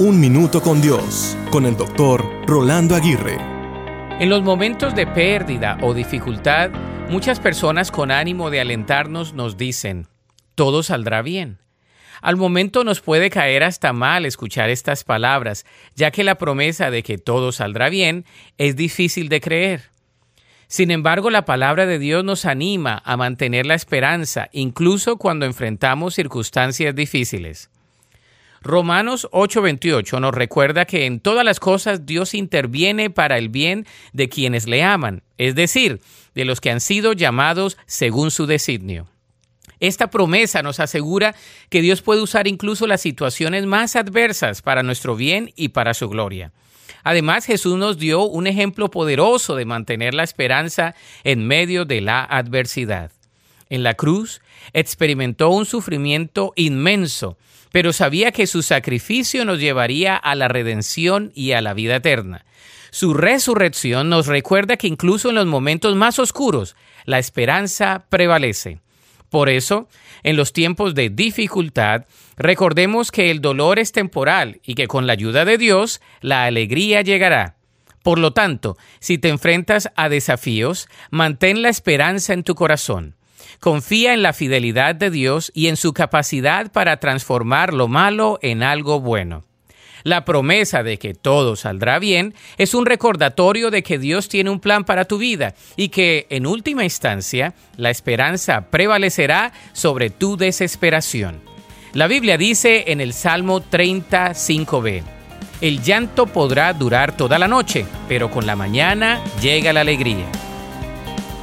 Un Minuto con Dios, con el doctor Rolando Aguirre. En los momentos de pérdida o dificultad, muchas personas con ánimo de alentarnos nos dicen, todo saldrá bien. Al momento nos puede caer hasta mal escuchar estas palabras, ya que la promesa de que todo saldrá bien es difícil de creer. Sin embargo, la palabra de Dios nos anima a mantener la esperanza, incluso cuando enfrentamos circunstancias difíciles. Romanos 8:28 nos recuerda que en todas las cosas Dios interviene para el bien de quienes le aman, es decir, de los que han sido llamados según su designio. Esta promesa nos asegura que Dios puede usar incluso las situaciones más adversas para nuestro bien y para su gloria. Además, Jesús nos dio un ejemplo poderoso de mantener la esperanza en medio de la adversidad. En la cruz experimentó un sufrimiento inmenso, pero sabía que su sacrificio nos llevaría a la redención y a la vida eterna. Su resurrección nos recuerda que incluso en los momentos más oscuros, la esperanza prevalece. Por eso, en los tiempos de dificultad, recordemos que el dolor es temporal y que con la ayuda de Dios, la alegría llegará. Por lo tanto, si te enfrentas a desafíos, mantén la esperanza en tu corazón. Confía en la fidelidad de Dios y en su capacidad para transformar lo malo en algo bueno. La promesa de que todo saldrá bien es un recordatorio de que Dios tiene un plan para tu vida y que, en última instancia, la esperanza prevalecerá sobre tu desesperación. La Biblia dice en el Salmo 35b, El llanto podrá durar toda la noche, pero con la mañana llega la alegría.